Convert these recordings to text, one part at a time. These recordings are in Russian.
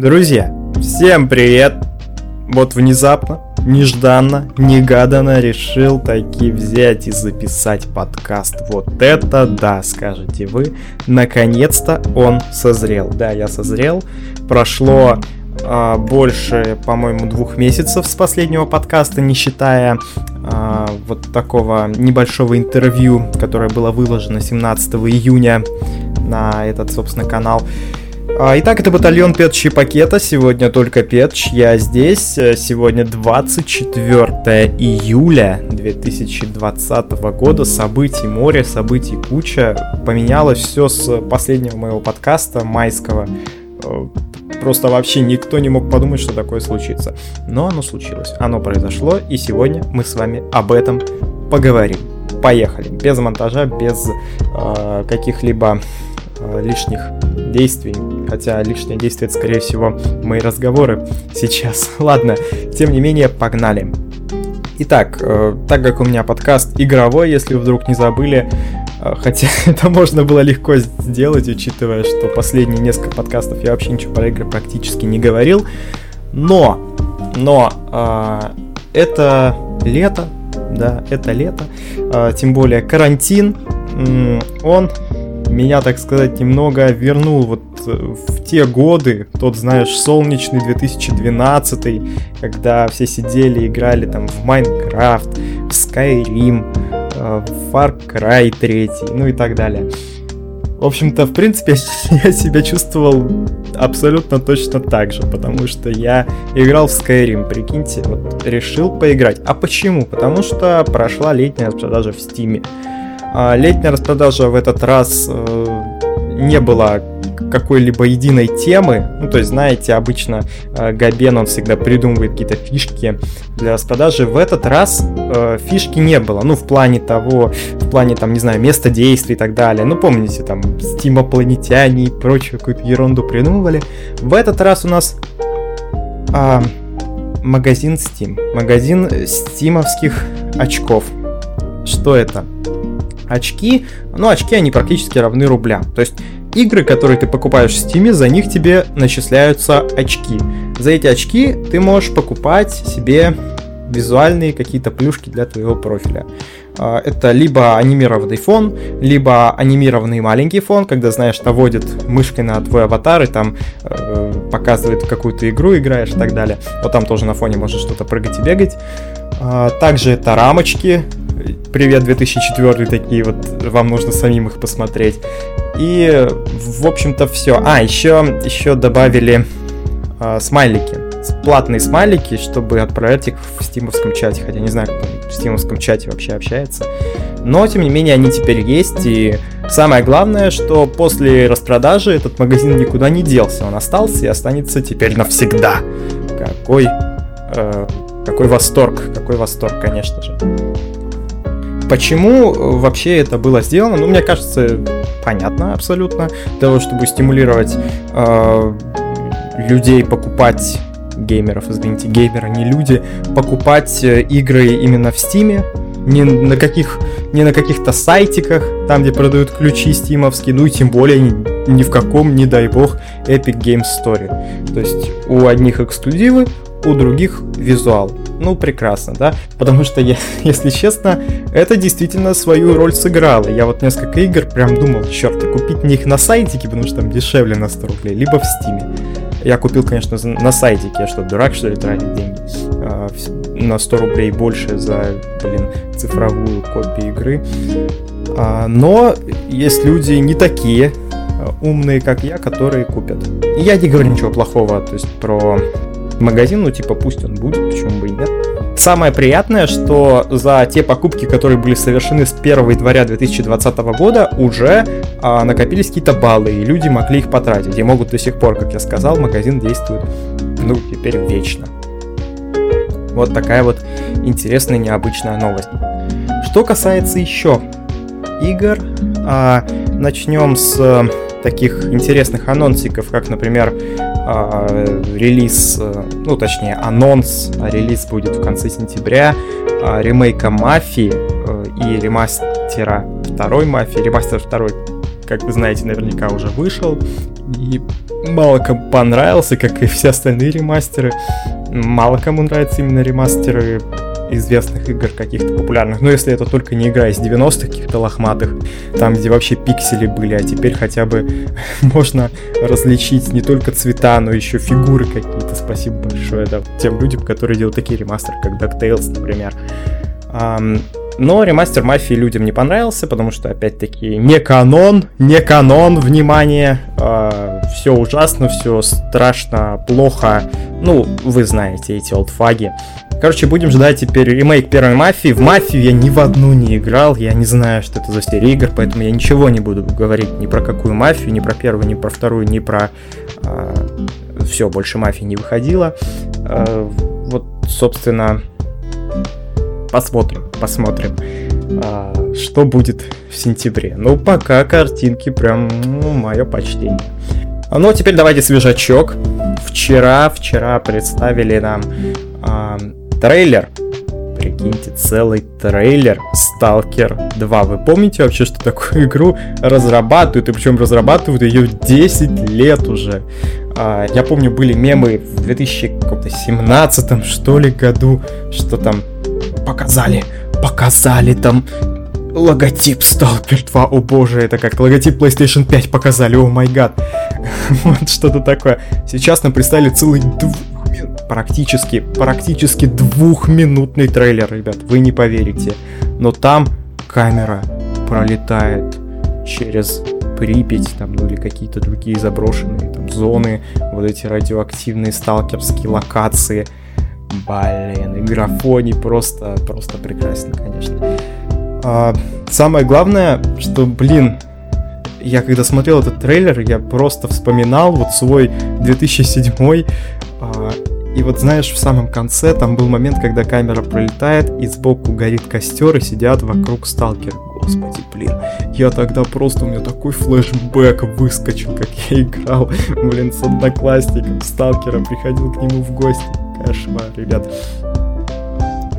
Друзья, всем привет! Вот внезапно, нежданно, негаданно решил таки взять и записать подкаст. Вот это да, скажете вы. Наконец-то он созрел. Да, я созрел. Прошло а, больше, по-моему, двух месяцев с последнего подкаста, не считая а, вот такого небольшого интервью, которое было выложено 17 июня на этот, собственно, канал. Итак, это батальон Петчи Пакета. Сегодня только Петч. Я здесь. Сегодня 24 июля 2020 года. Событий море, событий куча. Поменялось все с последнего моего подкаста майского. Э, просто вообще никто не мог подумать, что такое случится. Но оно случилось. Оно произошло. И сегодня мы с вами об этом поговорим. Поехали. Без монтажа, без э, каких-либо лишних действий. Хотя лишнее действие это, скорее всего, мои разговоры сейчас. Ладно, тем не менее, погнали. Итак, э, так как у меня подкаст игровой, если вдруг не забыли, э, хотя это можно было легко сделать, учитывая, что последние несколько подкастов я вообще ничего про игры практически не говорил, но, но э, это лето, да, это лето, э, тем более карантин, он меня, так сказать, немного вернул вот э, в те годы, тот, знаешь, солнечный 2012, когда все сидели, играли там в Майнкрафт, в Skyrim, э, в Far Cry 3, ну и так далее. В общем-то, в принципе, я себя чувствовал абсолютно точно так же, потому что я играл в Skyrim, прикиньте, вот решил поиграть. А почему? Потому что прошла летняя распродажа в Стиме. А, летняя распродажа в этот раз э, не было какой-либо единой темы. Ну, то есть, знаете, обычно э, Габен, он всегда придумывает какие-то фишки для распродажи. В этот раз э, фишки не было. Ну, в плане того, в плане, там, не знаю, места действий и так далее. Ну, помните, там, стимопланетяне и прочую какую-то ерунду придумывали. В этот раз у нас э, магазин Steam. Магазин стимовских очков. Что это? Очки, ну, очки, они практически равны рублям. То есть игры, которые ты покупаешь в Steam, за них тебе начисляются очки. За эти очки ты можешь покупать себе визуальные какие-то плюшки для твоего профиля. А, это либо анимированный фон, либо анимированный маленький фон, когда, знаешь, наводит мышкой на твой аватар и там э, показывает какую-то игру играешь и так далее. Вот там тоже на фоне может что-то прыгать и бегать. А, также это рамочки, Привет 2004 такие вот, вам нужно самим их посмотреть. И, в общем-то, все. А, еще, еще добавили э, смайлики. Платные смайлики, чтобы отправлять их в стимовском чате. Хотя не знаю, кто в стимовском чате вообще общается. Но, тем не менее, они теперь есть. И самое главное, что после распродажи этот магазин никуда не делся. Он остался и останется теперь навсегда. Какой, э, какой восторг, какой восторг, конечно же. Почему э, вообще это было сделано? Ну, мне кажется, понятно абсолютно. Для того, чтобы стимулировать э, людей покупать геймеров, извините, геймеры, не люди, покупать э, игры именно в Стиме, не на каких не на каких-то сайтиках, там, где продают ключи стимовские, ну и тем более ни, в каком, не дай бог, Epic Games Story. То есть у одних эксклюзивы, у других визуал. Ну, прекрасно, да? Потому что, я, если честно, это действительно свою роль сыграло. Я вот несколько игр прям думал, черт, купить мне их на сайтике, потому что там дешевле на 100 рублей, либо в стиме. Я купил, конечно, на сайтике, я что, дурак, что ли, тратить деньги? А, на 100 рублей больше за, блин, цифровую копию игры. А, но есть люди не такие а, умные, как я, которые купят. Я не говорю ничего плохого, то есть про магазин, ну типа пусть он будет, почему бы и нет. Самое приятное, что за те покупки, которые были совершены с 1 января 2020 года, уже а, накопились какие-то баллы, и люди могли их потратить. И могут до сих пор, как я сказал, магазин действует, ну, теперь вечно. Вот такая вот интересная, необычная новость. Что касается еще игр, а, начнем с таких интересных анонсиков, как, например, э, релиз, э, ну, точнее, анонс, а релиз будет в конце сентября, э, ремейка Мафии э, и ремастера второй Мафии. Ремастер второй, как вы знаете, наверняка уже вышел. И мало кому понравился, как и все остальные ремастеры. Мало кому нравятся именно ремастеры известных игр каких-то популярных. Но если это только не игра из 90-х каких-то лохматых, там, где вообще пиксели были, а теперь хотя бы можно различить не только цвета, но еще фигуры какие-то. Спасибо большое да, тем людям, которые делают такие ремастеры, как DuckTales, например. Um, но ремастер Мафии людям не понравился, потому что, опять-таки, не канон, не канон, внимание, э, а, все ужасно, все страшно, плохо. Ну, вы знаете эти олдфаги. Короче, будем ждать теперь ремейк первой Мафии. В Мафию я ни в одну не играл, я не знаю, что это за серия игр, поэтому я ничего не буду говорить ни про какую Мафию, ни про первую, ни про вторую, ни про... Э, все, больше Мафии не выходило. Э, вот, собственно, посмотрим, посмотрим, а, что будет в сентябре. Ну, пока картинки прям, ну, мое почтение. Ну, а теперь давайте свежачок. Вчера, вчера представили нам а, трейлер. Прикиньте, целый трейлер Stalker 2. Вы помните вообще, что такую игру разрабатывают? И причем разрабатывают ее 10 лет уже. А, я помню, были мемы в 2017 что ли году, что там показали, показали там логотип Stalker 2, о боже, это как логотип PlayStation 5 показали, о май гад. вот что-то такое. Сейчас нам представили целый практически, практически двухминутный трейлер, ребят, вы не поверите. Но там камера пролетает через Припять, там, ну или какие-то другие заброшенные там зоны, вот эти радиоактивные сталкерские локации. Блин, и графоний просто, просто прекрасно, конечно. А, самое главное, что, блин, я когда смотрел этот трейлер, я просто вспоминал вот свой 2007 а, и вот знаешь, в самом конце там был момент, когда камера пролетает, и сбоку горит костер, и сидят вокруг сталкеры. Господи, блин, я тогда просто, у меня такой флешбэк выскочил, как я играл, блин, с одноклассником сталкера, приходил к нему в гости. Кошмар, ребят.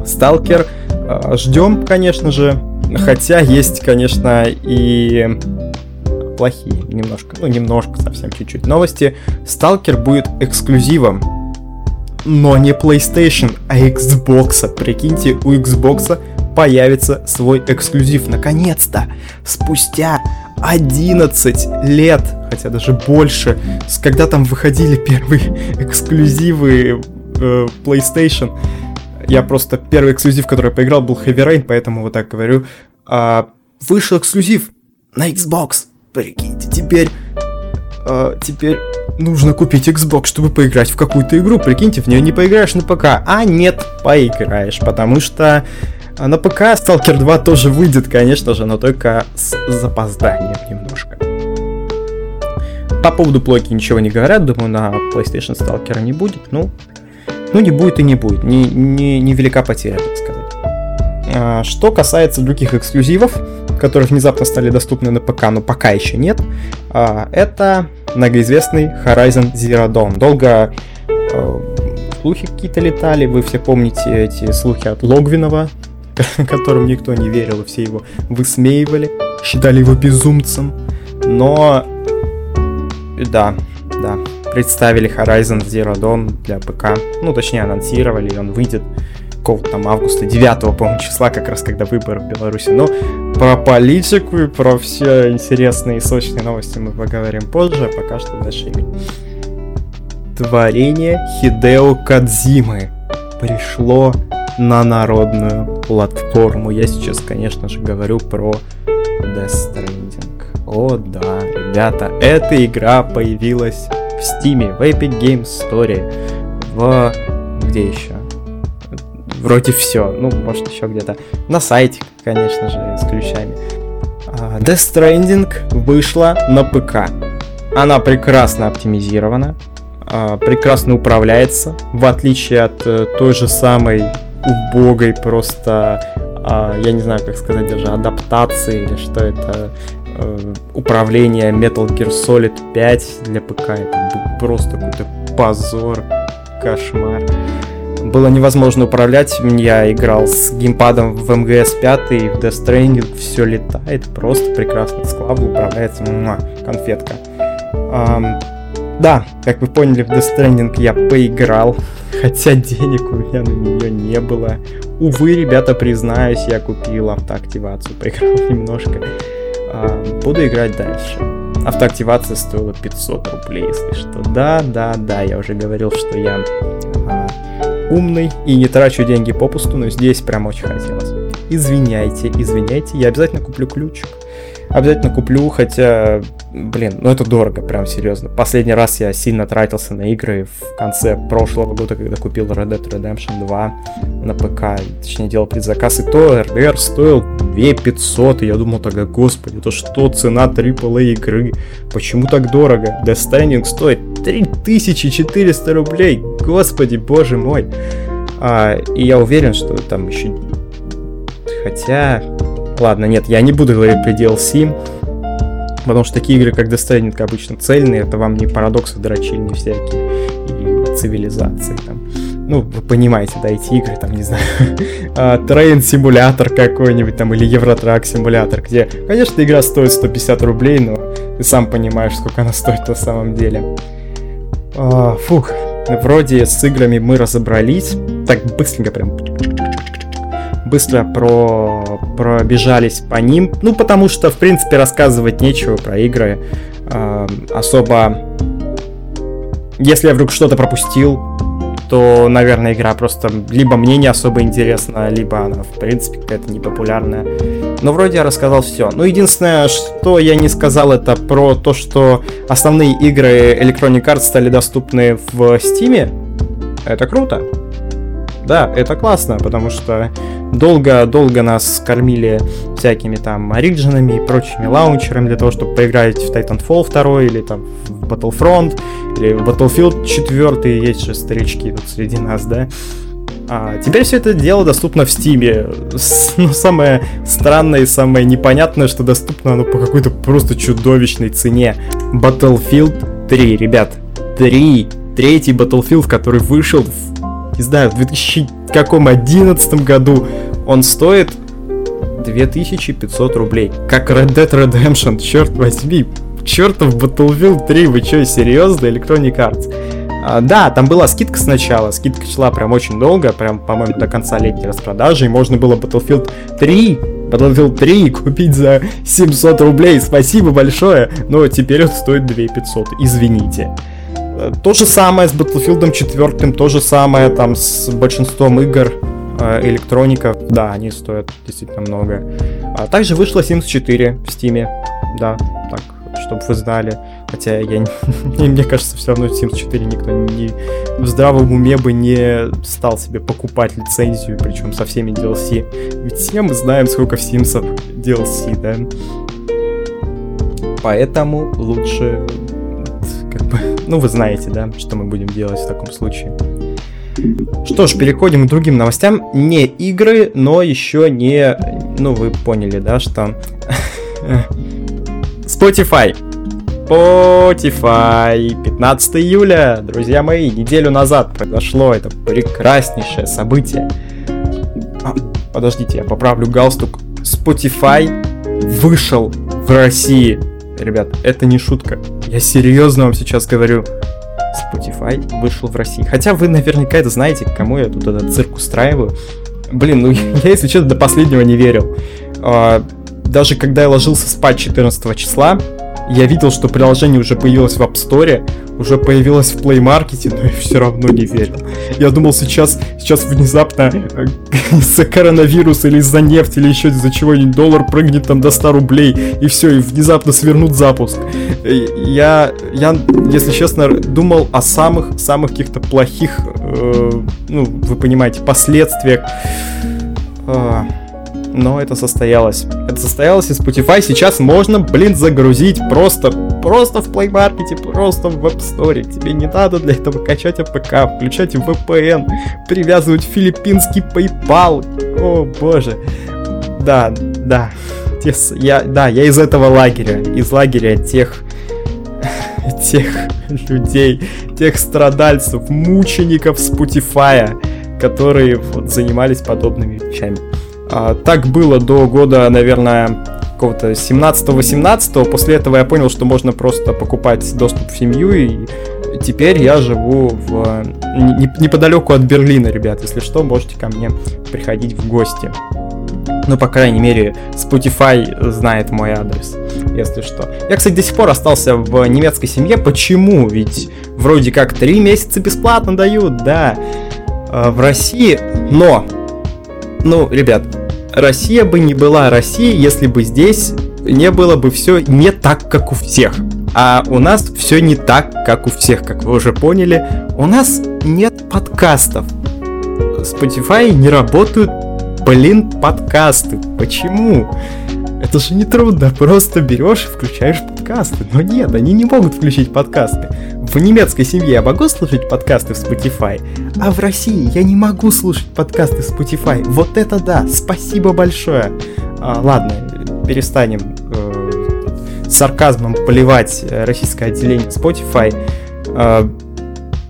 Сталкер а, ждем, конечно же. Хотя есть, конечно, и плохие немножко, ну немножко, совсем чуть-чуть новости. Сталкер будет эксклюзивом, но не PlayStation, а Xbox. Прикиньте, у Xbox появится свой эксклюзив. Наконец-то! Спустя 11 лет, хотя даже больше, когда там выходили первые эксклюзивы э, PlayStation. Я просто первый эксклюзив, который я поиграл, был Heavy Rain, поэтому вот так говорю. А, вышел эксклюзив на Xbox. Прикиньте, теперь... А, теперь нужно купить Xbox, чтобы поиграть в какую-то игру. Прикиньте, в нее не поиграешь на ПК. А нет, поиграешь, потому что а, на ПК Stalker 2 тоже выйдет, конечно же, но только с запозданием немножко. По поводу плойки ничего не говорят, думаю, на PlayStation Stalker не будет. Ну, ну, не будет и не будет. Не, не, не велика потеря, так сказать. А, что касается других эксклюзивов, которые внезапно стали доступны на ПК, но пока еще нет, а, это многоизвестный Horizon Zero Dawn. Долго а, слухи какие-то летали, вы все помните эти слухи от Логвинова, которым никто не верил, и все его высмеивали, считали его безумцем. Но да, да, представили Horizon Zero Dawn для ПК. Ну, точнее, анонсировали, он выйдет какого-то там августа, 9 по-моему, числа, как раз когда выборы в Беларуси. Но про политику и про все интересные и сочные новости мы поговорим позже, а пока что дальше. Творение Хидео Кадзимы пришло на народную платформу. Я сейчас, конечно же, говорю про Death Stranding. О да, ребята, эта игра появилась в Steam, в Epic Games Story, в... где еще? Вроде все, ну, может, еще где-то. На сайте, конечно же, с ключами. А, Death Stranding вышла на ПК. Она прекрасно оптимизирована, а, прекрасно управляется, в отличие от э, той же самой убогой просто, а, я не знаю, как сказать, даже адаптации или что это, э, управление Metal Gear Solid 5 для ПК. Это просто какой-то позор, кошмар. Было невозможно управлять. Я играл с геймпадом в МГС 5 и в Death Stranding. Все летает просто прекрасно. С клавы управляется. Муа, конфетка. Да, как вы поняли, в Death Stranding я поиграл, хотя денег у меня на нее не было. Увы, ребята, признаюсь, я купил автоактивацию, поиграл немножко. А, буду играть дальше. Автоактивация стоила 500 рублей, если что. Да, да, да, я уже говорил, что я а, умный и не трачу деньги попусту, но здесь прям очень хотелось. Извиняйте, извиняйте, я обязательно куплю ключик. Обязательно куплю, хотя, блин, ну это дорого, прям серьезно. Последний раз я сильно тратился на игры в конце прошлого года, когда купил Red Dead Redemption 2 на ПК, точнее делал предзаказ, и то RDR стоил 2500, и я думал тогда, господи, это что, цена AAA игры? Почему так дорого? Death Stranding стоит 3400 рублей, господи, боже мой. А, и я уверен, что там еще... Хотя, Ладно, нет, я не буду говорить про DLC, потому что такие игры, как Death Stranding, обычно цельные, это вам не парадоксы дрочильни всякие и цивилизации там. Ну, вы понимаете, да, эти игры, там, не знаю, трейн-симулятор какой-нибудь там, или Евротрак-симулятор, где, конечно, игра стоит 150 рублей, но ты сам понимаешь, сколько она стоит на самом деле. А, фух, вроде с играми мы разобрались. Так, быстренько прям быстро про... пробежались по ним. Ну, потому что, в принципе, рассказывать нечего про игры. Э, особо... Если я вдруг что-то пропустил, то, наверное, игра просто либо мне не особо интересна, либо она, в принципе, какая-то непопулярная. Но вроде я рассказал все. Ну, единственное, что я не сказал, это про то, что основные игры Electronic Arts стали доступны в Steam. Это круто. Да, это классно, потому что долго-долго нас кормили всякими там оригинами и прочими лаунчерами для того, чтобы поиграть в Titanfall 2 или там в Battlefront или в Battlefield 4, есть же старички тут среди нас, да. А теперь все это дело доступно в Steam. Но ну, самое странное и самое непонятное, что доступно оно по какой-то просто чудовищной цене. Battlefield 3, ребят. 3. Третий Battlefield, который вышел в, не знаю, в 2000 каком 11 году он стоит 2500 рублей. Как Red Dead Redemption, черт возьми. Чертов Battlefield 3, вы что, серьезно? Electronic Arts. А, да, там была скидка сначала, скидка шла прям очень долго, прям, по-моему, до конца летней распродажи, и можно было Battlefield 3 Battlefield 3 купить за 700 рублей. Спасибо большое, но теперь он стоит 2500, извините. То же самое с Battlefield 4, то же самое там с большинством игр э, электроника. Да, они стоят действительно много. А также вышло Sims 4 в Steam. Да, так, чтобы вы знали. Хотя я не, мне кажется, все равно Sims 4 никто не в здравом уме бы не стал себе покупать лицензию, причем со всеми DLC. Ведь все мы знаем, сколько в Sims DLC, да? Поэтому лучше как бы, ну вы знаете, да, что мы будем делать в таком случае. Что ж, переходим к другим новостям. Не игры, но еще не... Ну, вы поняли, да, что... Spotify. Spotify. 15 июля, друзья мои, неделю назад произошло это прекраснейшее событие. А, подождите, я поправлю галстук. Spotify вышел в России. Ребят, это не шутка. Я серьезно вам сейчас говорю. Spotify вышел в России. Хотя вы наверняка это знаете, кому я тут этот цирк устраиваю. Блин, ну я, если честно, до последнего не верил. А, даже когда я ложился спать 14 числа, я видел, что приложение уже появилось в App Store, уже появилось в Play Market, но я все равно не верил. Я думал, сейчас, сейчас внезапно э, из-за коронавируса или из-за нефти или еще из-за чего-нибудь доллар прыгнет там до 100 рублей, и все, и внезапно свернут запуск. Я, я если честно, думал о самых-самых каких-то плохих, э, ну, вы понимаете, последствиях. Э, но это состоялось. Это состоялось, и Spotify сейчас можно, блин, загрузить просто, просто в Play Market, просто в App Store. Тебе не надо для этого качать APK, включать VPN, привязывать филиппинский PayPal. О, боже. Да, да. Я, да, я из этого лагеря, из лагеря тех, тех людей, тех страдальцев, мучеников Spotify, которые вот, занимались подобными вещами. А, так было до года, наверное, какого-то 17-18, после этого я понял, что можно просто покупать доступ в семью, и теперь я живу в неподалеку от Берлина, ребят, если что, можете ко мне приходить в гости. Ну, по крайней мере, Spotify знает мой адрес, если что. Я, кстати, до сих пор остался в немецкой семье. Почему? Ведь вроде как три месяца бесплатно дают, да, э, в России. Но, ну, ребят, Россия бы не была Россией, если бы здесь не было бы все не так, как у всех. А у нас все не так, как у всех, как вы уже поняли. У нас нет подкастов. Spotify не работают, блин, подкасты. Почему? Это же не трудно, просто берешь и включаешь подкасты. Но нет, они не могут включить подкасты. В немецкой семье я могу слушать подкасты в Spotify, а в России я не могу слушать подкасты в Spotify. Вот это да, спасибо большое. А, ладно, перестанем э, сарказмом поливать э, российское отделение Spotify. Э,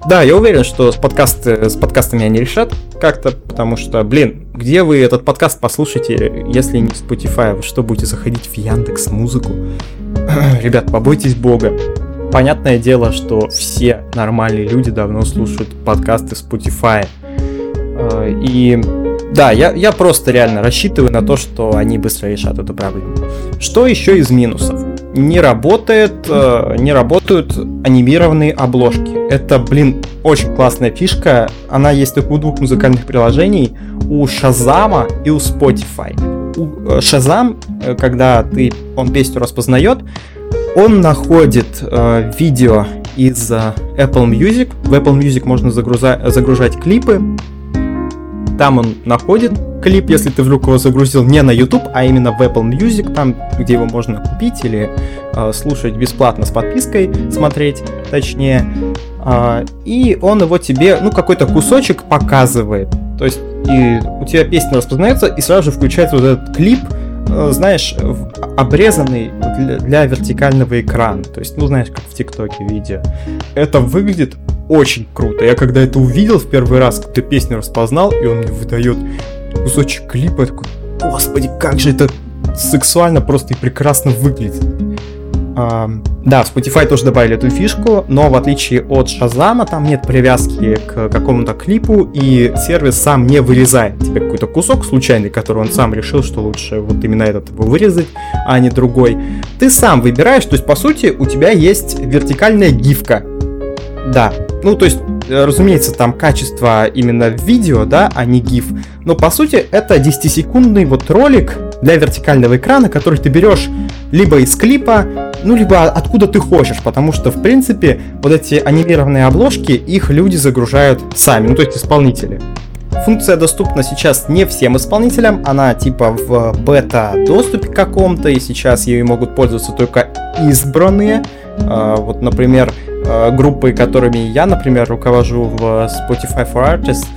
да, я уверен, что с, подкасты, с подкастами они решат как-то, потому что, блин, где вы этот подкаст послушаете, если не в Spotify? Вы что, будете заходить в Яндекс Музыку? Ребят, побойтесь бога. Понятное дело, что все нормальные люди давно слушают подкасты Spotify. А, и да, я, я просто реально рассчитываю на то, что они быстро решат эту проблему. Что еще из минусов? Не работает, э, не работают анимированные обложки. Это, блин, очень классная фишка. Она есть только у двух музыкальных приложений, у Шазама и у Spotify. У э, Шазам, э, когда ты, он песню распознает, он находит э, видео из э, Apple Music. В Apple Music можно загруза- загружать клипы, там он находит клип, если ты вдруг его загрузил не на YouTube, а именно в Apple Music, там, где его можно купить или э, слушать бесплатно с подпиской, смотреть, точнее. Э, и он его тебе, ну, какой-то кусочек показывает. То есть и у тебя песня распознается, и сразу же включается вот этот клип, знаешь, обрезанный для, для вертикального экрана. То есть, ну, знаешь, как в ТикТоке видео. Это выглядит очень круто. Я когда это увидел в первый раз, когда песню распознал, и он мне выдает кусочек клипа, я такой, господи, как же это сексуально просто и прекрасно выглядит. Да, в Spotify тоже добавили эту фишку, но в отличие от Шазама, там нет привязки к какому-то клипу, и сервис сам не вырезает тебе какой-то кусок случайный, который он сам решил, что лучше вот именно этот его вырезать, а не другой. Ты сам выбираешь, то есть, по сути, у тебя есть вертикальная гифка, да, ну то есть, э, разумеется, там качество именно видео, да, а не GIF. Но по сути это 10-секундный вот ролик для вертикального экрана, который ты берешь либо из клипа, ну либо откуда ты хочешь, потому что в принципе вот эти анимированные обложки, их люди загружают сами, ну то есть исполнители. Функция доступна сейчас не всем исполнителям, она типа в бета-доступе каком-то, и сейчас ею могут пользоваться только избранные. А, вот, например, Э, группы, которыми я, например, руковожу в Spotify for Artists,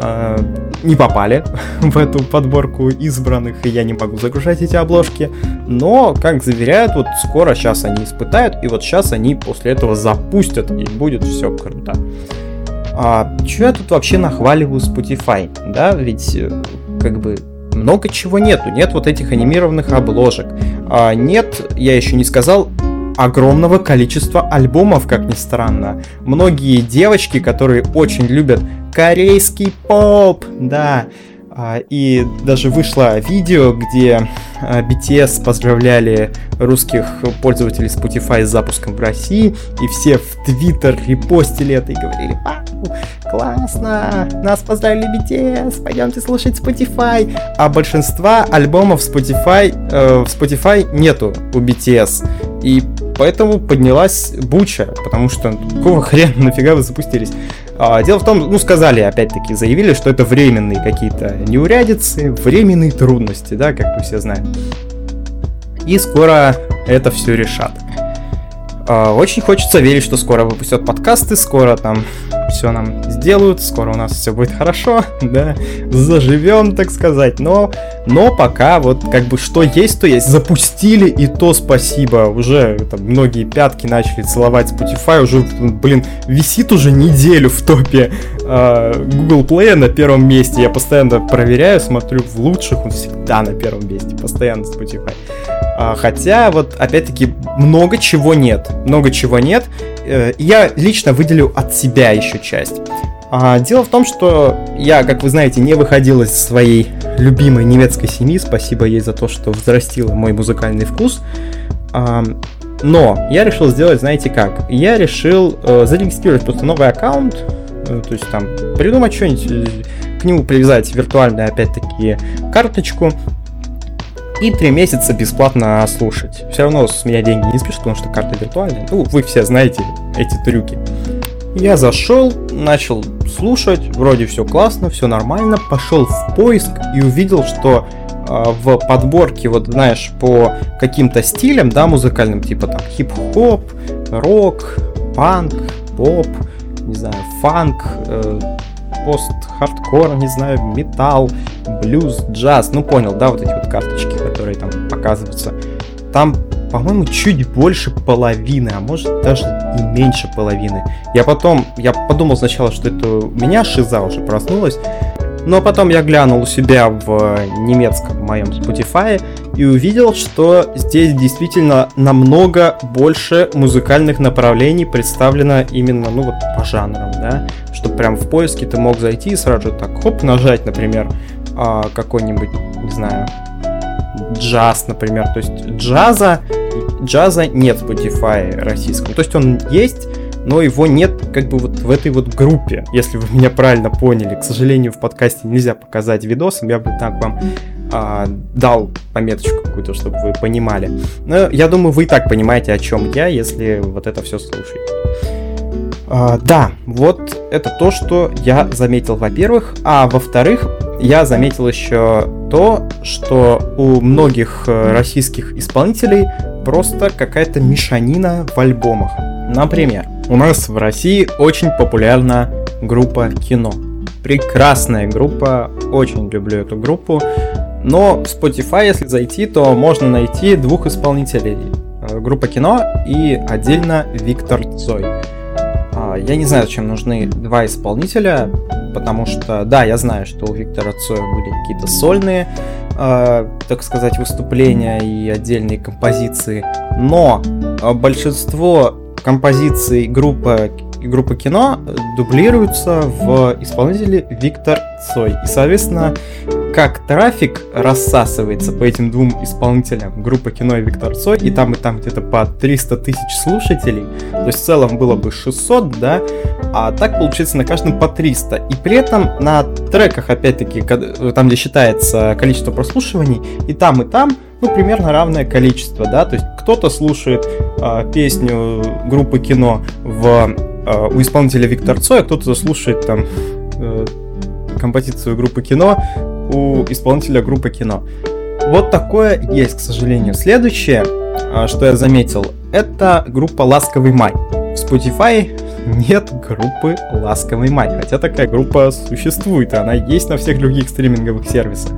э, не попали в эту подборку избранных, и я не могу загружать эти обложки. Но, как заверяют, вот скоро сейчас они испытают, и вот сейчас они после этого запустят, и будет все круто. А, что я тут вообще нахваливаю Spotify? Да, ведь э, как бы много чего нету. Нет вот этих анимированных обложек. А, нет, я еще не сказал, огромного количества альбомов, как ни странно. Многие девочки, которые очень любят корейский поп, да, а, и даже вышло видео, где BTS а, поздравляли русских пользователей Spotify с запуском в России, и все в Твиттер репостили это и говорили, классно, нас поздравили BTS, пойдемте слушать Spotify. А большинства альбомов Spotify, э, в Spotify нету у BTS. И поэтому поднялась буча, потому что какого хрена нафига вы запустились? А, дело в том, ну сказали, опять-таки, заявили, что это временные какие-то неурядицы, временные трудности, да, как вы все знаете. И скоро это все решат. А, очень хочется верить, что скоро выпустят подкасты, скоро там все нам сделают, скоро у нас все будет хорошо, да, заживем, так сказать. Но, но пока вот как бы что есть, то есть. Запустили, и то спасибо. Уже там многие пятки начали целовать Spotify, уже, блин, висит уже неделю в топе э, Google Play на первом месте. Я постоянно проверяю, смотрю в лучших, он всегда на первом месте, постоянно Spotify. А, хотя, вот, опять-таки, много чего нет. Много чего нет. Э, я лично выделю от себя еще часть. А, дело в том, что я, как вы знаете, не выходил из своей любимой немецкой семьи. Спасибо ей за то, что взрастила мой музыкальный вкус. А, но я решил сделать, знаете как? Я решил э, зарегистрировать просто новый аккаунт, э, то есть там придумать что-нибудь, к нему привязать виртуальную, опять-таки, карточку, и три месяца бесплатно слушать. Все равно с меня деньги не спишут, потому что карта виртуальная. Ну, вы все знаете эти трюки. Я зашел, начал слушать, вроде все классно, все нормально, пошел в поиск и увидел, что э, в подборке, вот знаешь, по каким-то стилям, да, музыкальным, типа там хип-хоп, рок, панк, поп, не знаю, фанк, э, пост-хардкор, не знаю, металл, блюз, джаз, ну понял, да, вот эти вот карточки, которые там показываются. Там по-моему, чуть больше половины, а может даже и меньше половины. Я потом, я подумал сначала, что это у меня шиза уже проснулась, но потом я глянул у себя в немецком моем Spotify и увидел, что здесь действительно намного больше музыкальных направлений представлено именно, ну вот, по жанрам, да, что прям в поиске ты мог зайти и сразу так, хоп, нажать, например, а, какой-нибудь, не знаю, джаз, например. То есть джаза, джаза нет в Spotify российском. То есть он есть, но его нет как бы вот в этой вот группе, если вы меня правильно поняли. К сожалению, в подкасте нельзя показать видосом, я бы так вам а, дал пометочку какую-то, чтобы вы понимали. Но я думаю, вы и так понимаете, о чем я, если вот это все слушаете. А, да, вот это то, что я заметил, во-первых. А во-вторых, я заметил еще то, что у многих э, российских исполнителей просто какая-то мешанина в альбомах. Например, у нас в России очень популярна группа Кино. Прекрасная группа, очень люблю эту группу. Но в Spotify, если зайти, то можно найти двух исполнителей. Э, группа Кино и отдельно Виктор Цой. А, я не знаю, зачем нужны два исполнителя, потому что, да, я знаю, что у Виктора Цоя были какие-то сольные, э, так сказать, выступления и отдельные композиции, но а, большинство композиций группы группы кино дублируются в исполнителе Виктор Цой. И, соответственно, как трафик рассасывается по этим двум исполнителям, группа кино и Виктор Цой, и там и там где-то по 300 тысяч слушателей, то есть в целом было бы 600, да, а так получается на каждом по 300. И при этом на треках, опять-таки, там, где считается количество прослушиваний, и там, и там, ну, примерно равное количество, да, то есть кто-то слушает э, песню группы кино в, э, у исполнителя Виктор Цой, а кто-то слушает там э, композицию группы кино у исполнителя группы кино. Вот такое есть, к сожалению. Следующее, что я заметил, это группа «Ласковый май». В Spotify нет группы «Ласковый май», хотя такая группа существует, она есть на всех других стриминговых сервисах.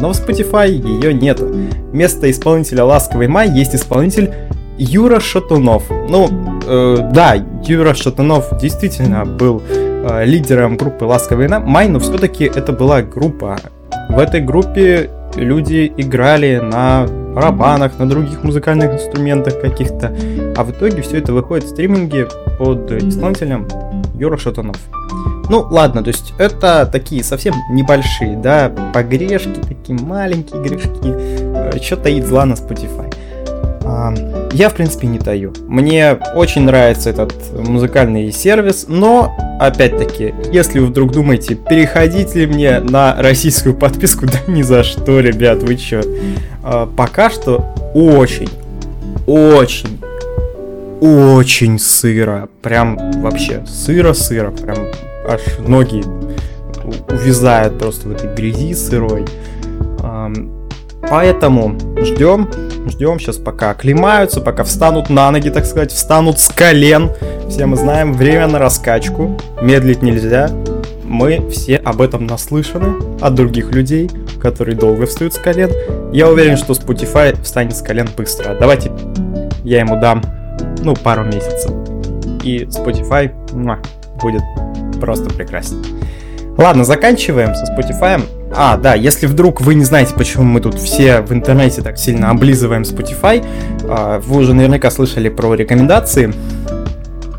Но в Spotify ее нет. Вместо исполнителя «Ласковый май» есть исполнитель Юра Шатунов. Ну, э, да, Юра Шатунов действительно был э, лидером группы «Ласковый май», но все-таки это была группа. В этой группе люди играли на барабанах, на других музыкальных инструментах каких-то. А в итоге все это выходит в стриминге под исполнителем Юра Шатунов. Ну, ладно, то есть это такие совсем небольшие, да, погрешки, такие маленькие грешки. Э, Что таит зла на Spotify? Я, в принципе, не таю. Мне очень нравится этот музыкальный сервис, но, опять-таки, если вы вдруг думаете, переходить ли мне на российскую подписку, да ни за что, ребят, вы чё? А, пока что очень, очень, очень сыро. Прям вообще сыро-сыро. Прям аж ноги увязают просто в этой грязи сырой. Поэтому ждем, ждем сейчас пока оклемаются, пока встанут на ноги, так сказать, встанут с колен. Все мы знаем, время на раскачку, медлить нельзя. Мы все об этом наслышаны от других людей, которые долго встают с колен. Я уверен, что Spotify встанет с колен быстро. Давайте я ему дам, ну, пару месяцев. И Spotify муа, будет просто прекрасно. Ладно, заканчиваем со Spotify. А, да, если вдруг вы не знаете, почему мы тут все в интернете так сильно облизываем Spotify, а, вы уже наверняка слышали про рекомендации.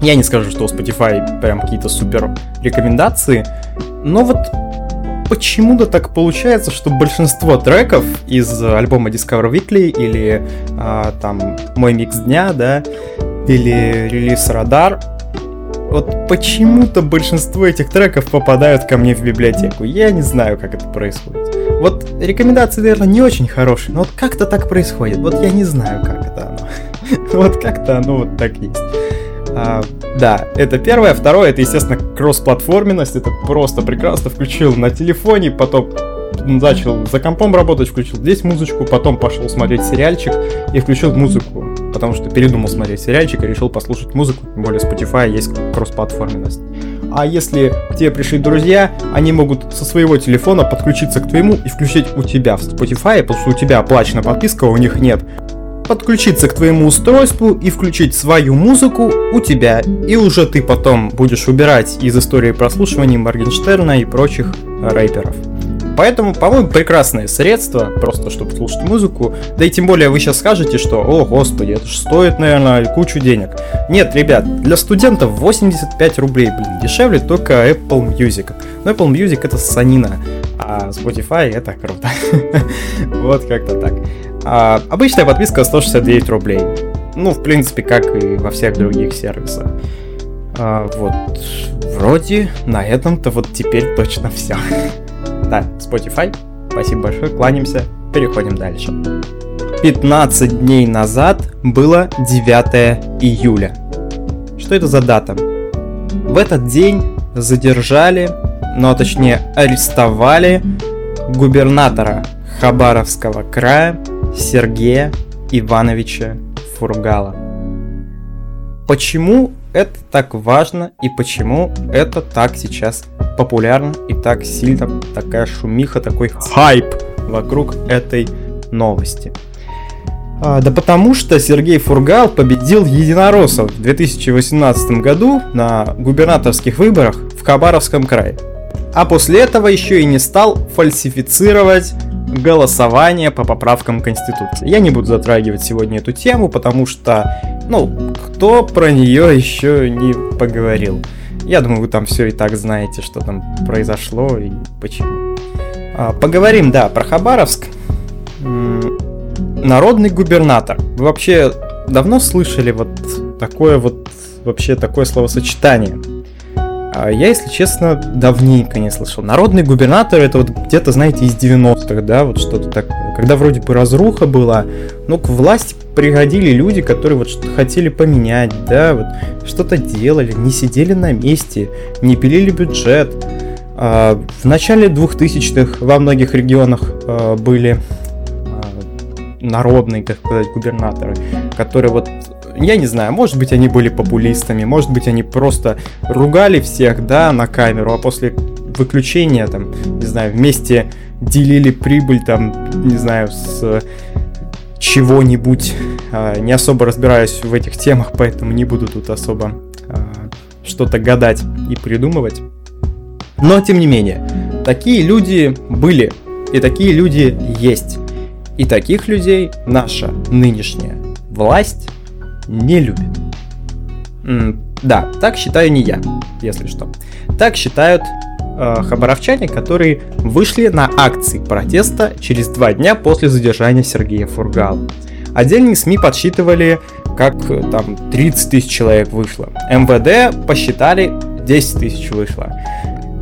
Я не скажу, что у Spotify прям какие-то супер рекомендации, но вот почему-то так получается, что большинство треков из альбома Discover Weekly или а, там Мой микс дня, да, или релиз Радар, вот почему-то большинство этих треков попадают ко мне в библиотеку. Я не знаю, как это происходит. Вот рекомендации, наверное, не очень хорошие, но вот как-то так происходит. Вот я не знаю, как это оно. Вот как-то оно вот так есть. А, да, это первое. Второе, это, естественно, кроссплатформенность. Это просто прекрасно. Включил на телефоне, потом начал за компом работать, включил здесь музычку, потом пошел смотреть сериальчик и включил музыку, потому что передумал смотреть сериальчик и решил послушать музыку, более Spotify есть кроссплатформенность. А если к тебе пришли друзья, они могут со своего телефона подключиться к твоему и включить у тебя в Spotify, потому что у тебя оплачена подписка, а у них нет подключиться к твоему устройству и включить свою музыку у тебя, и уже ты потом будешь убирать из истории прослушивания Моргенштерна и прочих рэперов. Поэтому, по-моему, прекрасное средство, просто чтобы слушать музыку. Да и тем более вы сейчас скажете, что, о, господи, это же стоит, наверное, кучу денег. Нет, ребят, для студентов 85 рублей, блин, дешевле только Apple Music. Но Apple Music это санина, а Spotify это круто. Вот как-то так. А обычная подписка 169 рублей. Ну, в принципе, как и во всех других сервисах. А, вот, вроде на этом-то вот теперь точно все. Да, Spotify. Спасибо большое, кланяемся, переходим дальше. 15 дней назад было 9 июля. Что это за дата? В этот день задержали, ну а точнее арестовали губернатора Хабаровского края Сергея Ивановича Фургала. Почему это так важно и почему это так сейчас популярно и так сильно такая шумиха, такой хайп вокруг этой новости? А, да потому что Сергей Фургал победил единороссов в 2018 году на губернаторских выборах в Хабаровском крае. А после этого еще и не стал фальсифицировать голосование по поправкам Конституции. Я не буду затрагивать сегодня эту тему, потому что, ну, кто про нее еще не поговорил. Я думаю, вы там все и так знаете, что там произошло и почему. А, поговорим, да, про Хабаровск. Народный губернатор. Вы вообще давно слышали вот такое вот, вообще такое словосочетание? А я, если честно, давненько не слышал. Народный губернатор это вот где-то, знаете, из 90-х, да, вот что-то такое. Когда вроде бы разруха была, ну, к власти приходили люди, которые вот что-то хотели поменять, да, вот что-то делали, не сидели на месте, не пилили бюджет. А, в начале 2000-х во многих регионах а, были народные, как сказать, губернаторы, которые вот я не знаю, может быть они были популистами, может быть они просто ругали всех, да, на камеру, а после выключения там, не знаю, вместе делили прибыль там, не знаю, с чего-нибудь. А, не особо разбираюсь в этих темах, поэтому не буду тут особо а, что-то гадать и придумывать. Но, тем не менее, такие люди были, и такие люди есть. И таких людей наша нынешняя власть не любит. М да, так считаю не я, если что. Так считают э, хабаровчане, которые вышли на акции протеста через два дня после задержания Сергея Фургала. Отдельные СМИ подсчитывали, как э, там 30 тысяч человек вышло. МВД посчитали 10 тысяч вышло.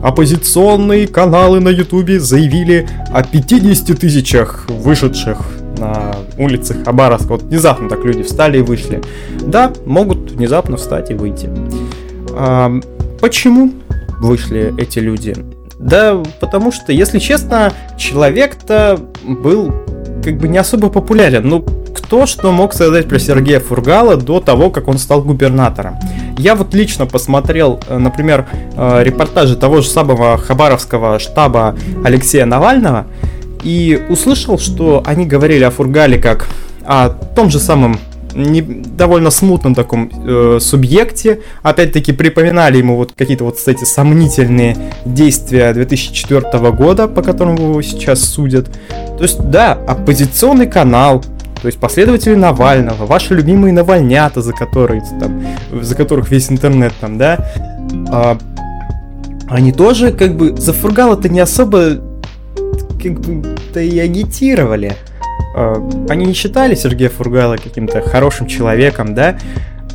Оппозиционные каналы на ютубе заявили о 50 тысячах вышедших на улицах Хабаровска. Вот внезапно так люди встали и вышли. Да, могут внезапно встать и выйти. А, почему вышли эти люди? Да, потому что, если честно, человек-то был как бы не особо популярен. Ну, кто что мог сказать про Сергея Фургала до того, как он стал губернатором? Я вот лично посмотрел, э, например, э, репортажи того же самого хабаровского штаба Алексея Навального, и услышал, что они говорили о Фургале как о том же самом не, довольно смутном таком э, субъекте. Опять-таки припоминали ему вот какие-то вот, кстати, сомнительные действия 2004 года, по которым его сейчас судят. То есть, да, оппозиционный канал, то есть последователи Навального, ваши любимые Навальнята, за, которые, там, за которых весь интернет там, да, а, они тоже как бы за Фургала-то не особо как бы-то и агитировали. А, они не считали Сергея Фургала каким-то хорошим человеком, да,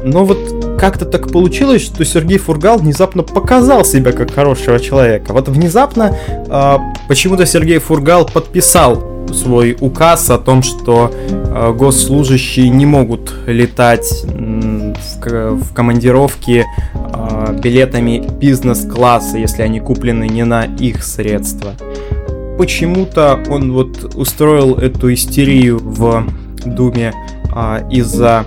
но вот как-то так получилось, что Сергей Фургал внезапно показал себя как хорошего человека. Вот внезапно э, почему-то Сергей Фургал подписал свой указ о том, что э, госслужащие не могут летать в, в командировки э, билетами бизнес-класса, если они куплены не на их средства. Почему-то он вот устроил эту истерию в Думе э, из-за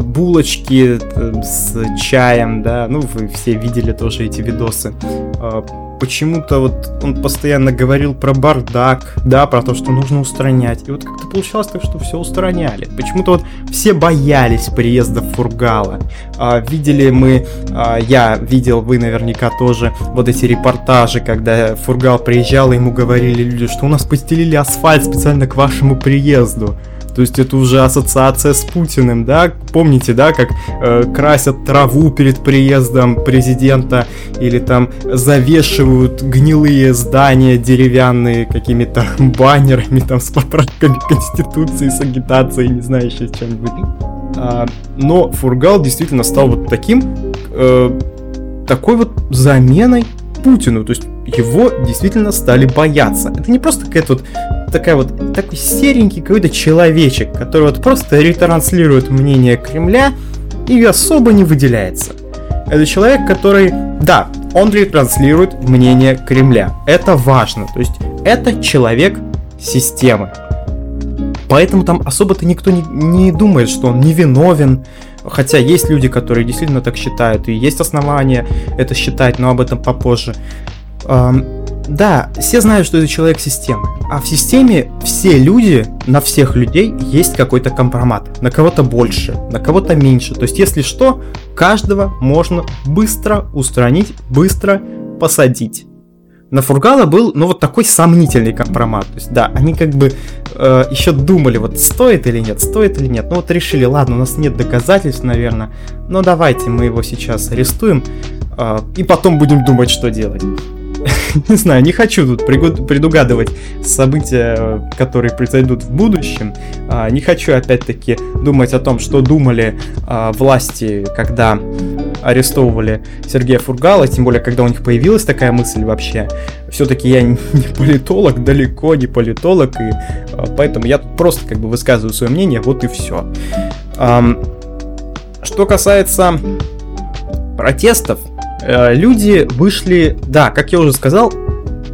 булочки э, с чаем, да, ну вы все видели тоже эти видосы. Э, почему-то вот он постоянно говорил про бардак, да, про то, что нужно устранять. И вот как-то получалось так, что все устраняли. Почему-то вот все боялись приезда Фургала. А, видели мы, а, я видел, вы наверняка тоже, вот эти репортажи, когда Фургал приезжал, и ему говорили люди, что у нас постелили асфальт специально к вашему приезду. То есть это уже ассоциация с Путиным, да? Помните, да, как э, красят траву перед приездом президента или там завешивают гнилые здания деревянные какими-то баннерами там с поправками Конституции, с агитацией, не знаю, еще чем-нибудь. А, но Фургал действительно стал вот таким, э, такой вот заменой Путину. То есть его действительно стали бояться. Это не просто какая-то вот такая вот такой серенький какой-то человечек, который вот просто ретранслирует мнение Кремля и особо не выделяется. Это человек, который, да, он ретранслирует мнение Кремля. Это важно. То есть это человек системы. Поэтому там особо-то никто не, не думает, что он невиновен. Хотя есть люди, которые действительно так считают, и есть основания это считать, но об этом попозже. Да, все знают, что это человек системы. А в системе все люди, на всех людей есть какой-то компромат. На кого-то больше, на кого-то меньше. То есть, если что, каждого можно быстро устранить, быстро посадить. На Фургала был, ну, вот такой сомнительный компромат. То есть, да, они как бы э, еще думали, вот стоит или нет, стоит или нет. Ну, вот решили, ладно, у нас нет доказательств, наверное, но давайте мы его сейчас арестуем э, и потом будем думать, что делать. не знаю, не хочу тут предугадывать события, которые произойдут в будущем. А, не хочу, опять-таки, думать о том, что думали а, власти, когда арестовывали Сергея Фургала, тем более, когда у них появилась такая мысль вообще. Все-таки я не политолог, далеко не политолог, и а, поэтому я просто как бы высказываю свое мнение, вот и все. Что касается протестов, Э, люди вышли, да, как я уже сказал,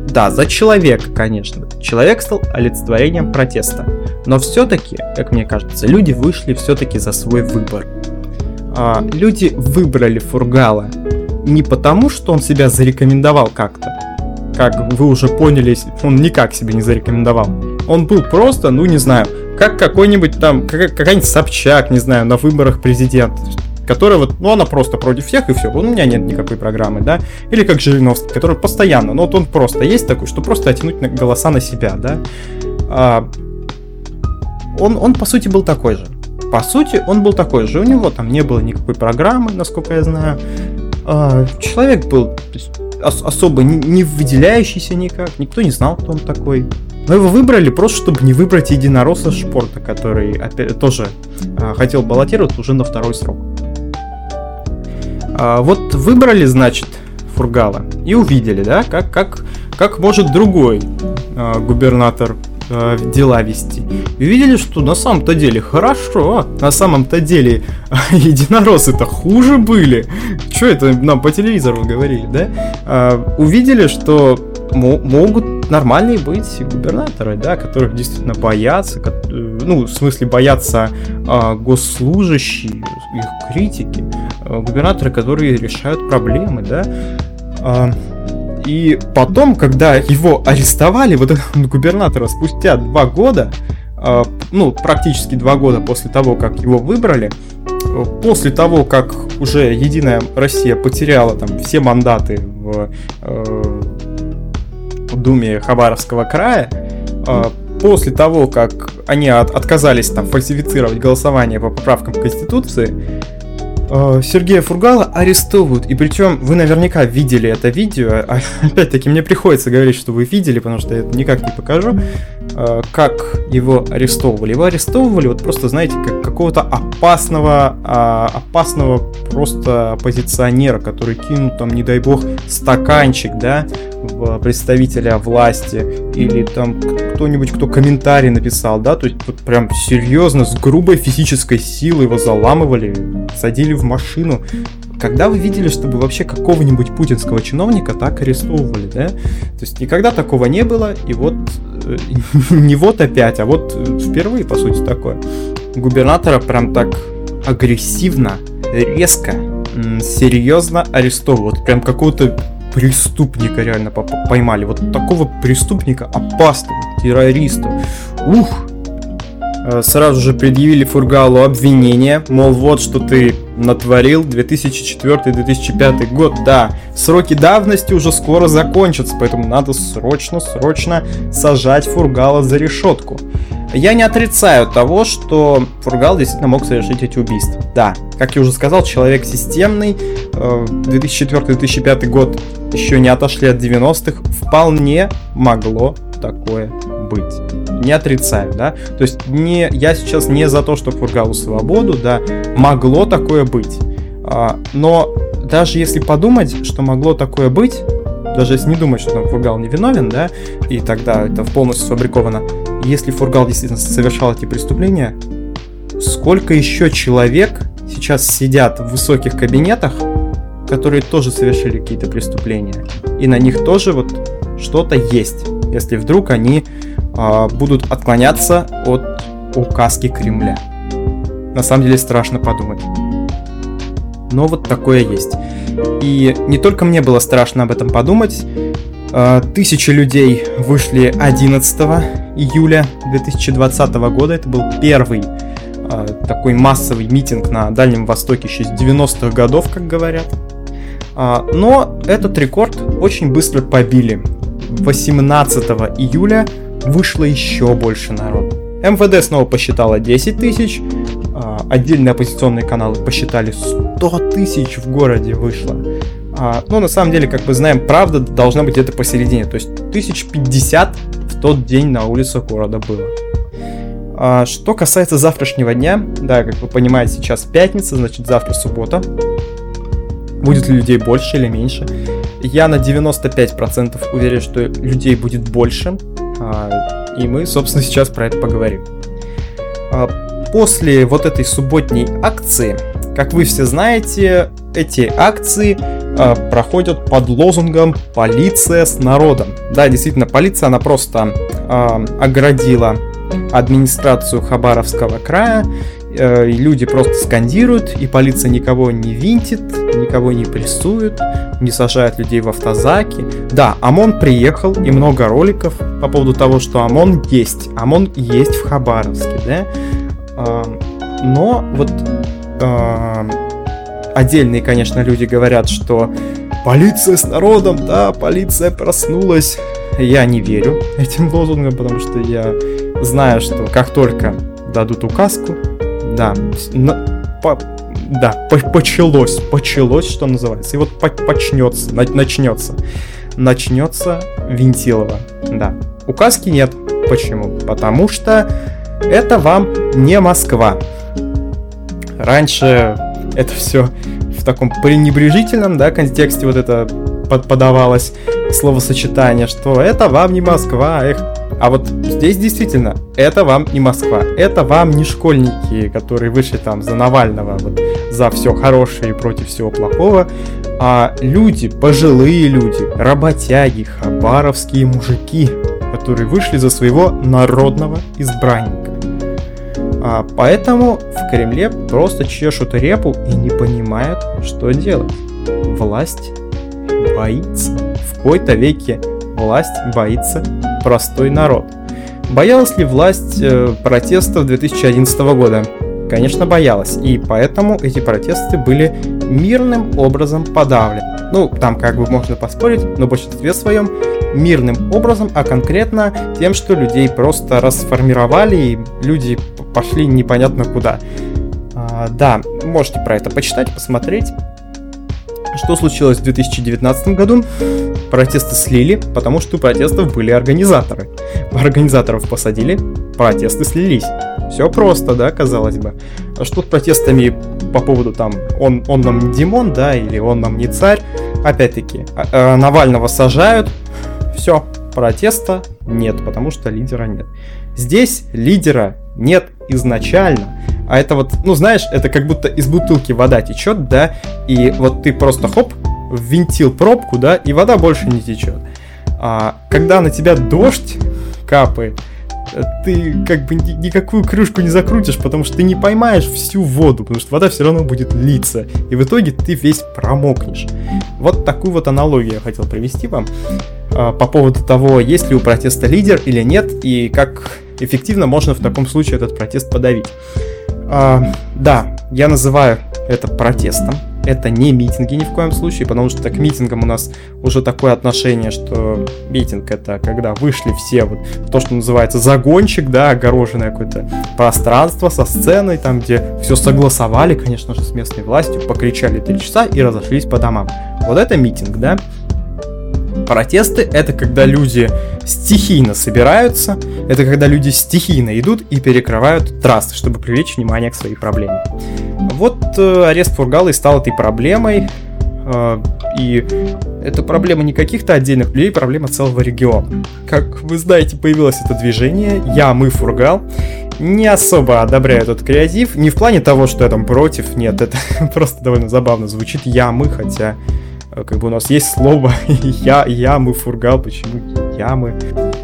да, за человека, конечно. Человек стал олицетворением протеста. Но все-таки, как мне кажется, люди вышли все-таки за свой выбор. А, люди выбрали Фургала не потому, что он себя зарекомендовал как-то. Как вы уже поняли, он никак себя не зарекомендовал. Он был просто, ну не знаю, как какой-нибудь там, как, какая-нибудь Собчак, не знаю, на выборах президента которая вот, ну, она просто против всех, и все, у меня нет никакой программы, да, или как Жириновский, который постоянно, ну, вот он просто есть такой, что просто оттянуть голоса на себя, да, а, он, он, по сути, был такой же. По сути, он был такой же, у него там не было никакой программы, насколько я знаю, а, человек был есть, ос- особо не, не выделяющийся никак, никто не знал, кто он такой, но его выбрали просто, чтобы не выбрать единоросса Шпорта, который опять, тоже а, хотел баллотироваться уже на второй срок. А, вот выбрали, значит, Фургала и увидели, да, как, как, как может другой а, губернатор а, дела вести. И увидели, что на самом-то деле хорошо, на самом-то деле единороссы-то хуже были. Что это нам по телевизору говорили, да? А, увидели, что могут нормальные быть губернаторы, да, которых действительно боятся, ну, в смысле боятся а, госслужащие, их критики, а, губернаторы, которые решают проблемы, да. А, и потом, когда его арестовали, вот этого губернатора, спустя два года, э, ну, практически два года после того, как его выбрали, после того, как уже Единая Россия потеряла там все мандаты в, э, Думе Хабаровского края, э, после того, как они от, отказались там фальсифицировать голосование по поправкам Конституции, Сергея Фургала арестовывают. И причем вы наверняка видели это видео. А, опять-таки, мне приходится говорить, что вы видели, потому что я это никак не покажу. Э, как его арестовывали? Его арестовывали вот просто, знаете, как какого-то опасного, а, опасного просто оппозиционера, который кинул там, не дай бог, стаканчик, да, в представителя власти, или там кто-нибудь, кто комментарий написал, да, то есть вот прям серьезно, с грубой физической силой его заламывали, садили в машину. Когда вы видели, чтобы вообще какого-нибудь путинского чиновника так арестовывали, да? То есть никогда такого не было, и вот э, не вот опять, а вот э, впервые, по сути, такое. Губернатора прям так агрессивно, резко, серьезно арестовывают. Прям какого-то преступника реально поймали. Вот такого преступника опасного, террориста. Ух! Э, сразу же предъявили Фургалу обвинение, мол, вот что ты натворил 2004-2005 год. Да, сроки давности уже скоро закончатся, поэтому надо срочно-срочно сажать Фургала за решетку. Я не отрицаю того, что Фургал действительно мог совершить эти убийства. Да, как я уже сказал, человек системный. 2004-2005 э, год еще не отошли от 90-х. Вполне могло такое быть. Не отрицаю, да. То есть не, я сейчас не за то, что Фургалу свободу, да. Могло такое быть. А, но даже если подумать, что могло такое быть, даже если не думать, что там Фургал не виновен, да, и тогда это полностью сфабриковано, если Фургал действительно совершал эти преступления, сколько еще человек сейчас сидят в высоких кабинетах, которые тоже совершили какие-то преступления, и на них тоже вот что-то есть, если вдруг они а, будут отклоняться от указки Кремля. На самом деле страшно подумать. Но вот такое есть. И не только мне было страшно об этом подумать. А, тысячи людей вышли 11 июля 2020 года. Это был первый а, такой массовый митинг на Дальнем Востоке еще с 90-х годов, как говорят. Но этот рекорд очень быстро побили. 18 июля вышло еще больше народу. МВД снова посчитала 10 тысяч, отдельные оппозиционные каналы посчитали 100 тысяч в городе вышло. А, ну, на самом деле, как мы знаем, правда должна быть где-то посередине. То есть тысяч пятьдесят в тот день на улицах города было. А, что касается завтрашнего дня, да, как вы понимаете, сейчас пятница, значит завтра суббота. Будет ли людей больше или меньше? Я на 95% уверен, что людей будет больше. А, и мы, собственно, сейчас про это поговорим. А, после вот этой субботней акции, как вы все знаете, эти акции э, проходят под лозунгом «Полиция с народом». Да, действительно, полиция, она просто оградила администрацию Хабаровского края, э, люди просто скандируют, и полиция никого не винтит, никого не прессует, не сажает людей в автозаки. Да, ОМОН приехал, и много роликов по поводу того, что ОМОН есть. ОМОН есть в Хабаровске, да? Э, но вот э, отдельные, конечно, люди говорят, что полиция с народом, да, полиция проснулась. Я не верю этим лозунгам, потому что я знаю, что как только дадут указку, да, на, по, да, по, почалось, почалось, что называется, и вот по, почнется, на, начнется, начнется Винтилова, да. Указки нет. Почему? Потому что это вам не Москва. Раньше это все в таком пренебрежительном, да, контексте вот это под подавалось словосочетание, что это вам не Москва, эх. А вот здесь действительно, это вам не Москва, это вам не школьники, которые вышли там за Навального, вот, за все хорошее и против всего плохого, а люди, пожилые люди, работяги, хабаровские мужики, которые вышли за своего народного избранника. А поэтому в Кремле просто чешут репу и не понимают, что делать. Власть боится. В какой-то веке власть боится простой народ. Боялась ли власть э, протестов 2011 года? Конечно, боялась, и поэтому эти протесты были мирным образом подавлены. Ну, там как бы можно поспорить, но в большинстве своем мирным образом, а конкретно тем, что людей просто расформировали, и люди пошли непонятно куда. А, да, можете про это почитать, посмотреть. Что случилось в 2019 году? Протесты слили, потому что у протестов были организаторы. Организаторов посадили, протесты слились. Все просто, да, казалось бы. А что с протестами по поводу там он, он нам не Димон, да, или он нам не царь? Опять-таки, а, а, Навального сажают, все, протеста нет, потому что лидера нет. Здесь лидера нет изначально. А это вот, ну знаешь, это как будто из бутылки вода течет, да, и вот ты просто хоп, ввинтил пробку, да, и вода больше не течет. А когда на тебя дождь капает, ты как бы никакую крышку не закрутишь, потому что ты не поймаешь всю воду, потому что вода все равно будет литься, и в итоге ты весь промокнешь. Вот такую вот аналогию я хотел привести вам а, по поводу того, есть ли у протеста лидер или нет, и как эффективно можно в таком случае этот протест подавить. А, да, я называю это протестом. Это не митинги ни в коем случае, потому что к митингам у нас уже такое отношение, что митинг это когда вышли все вот то, что называется загончик, да, огороженное какое-то пространство со сценой, там, где все согласовали, конечно же, с местной властью, покричали три часа и разошлись по домам. Вот это митинг, да. Протесты — это когда люди стихийно собираются, это когда люди стихийно идут и перекрывают трассы, чтобы привлечь внимание к своей проблеме. Вот э, арест Фургала и стал этой проблемой, э, и это проблема не каких-то отдельных людей, проблема целого региона. Как вы знаете, появилось это движение «Я, мы, Фургал», не особо одобряю этот креатив, не в плане того, что я там против, нет, это просто довольно забавно звучит «я, мы», хотя как бы у нас есть слово я, ямы, фургал, почему ямы?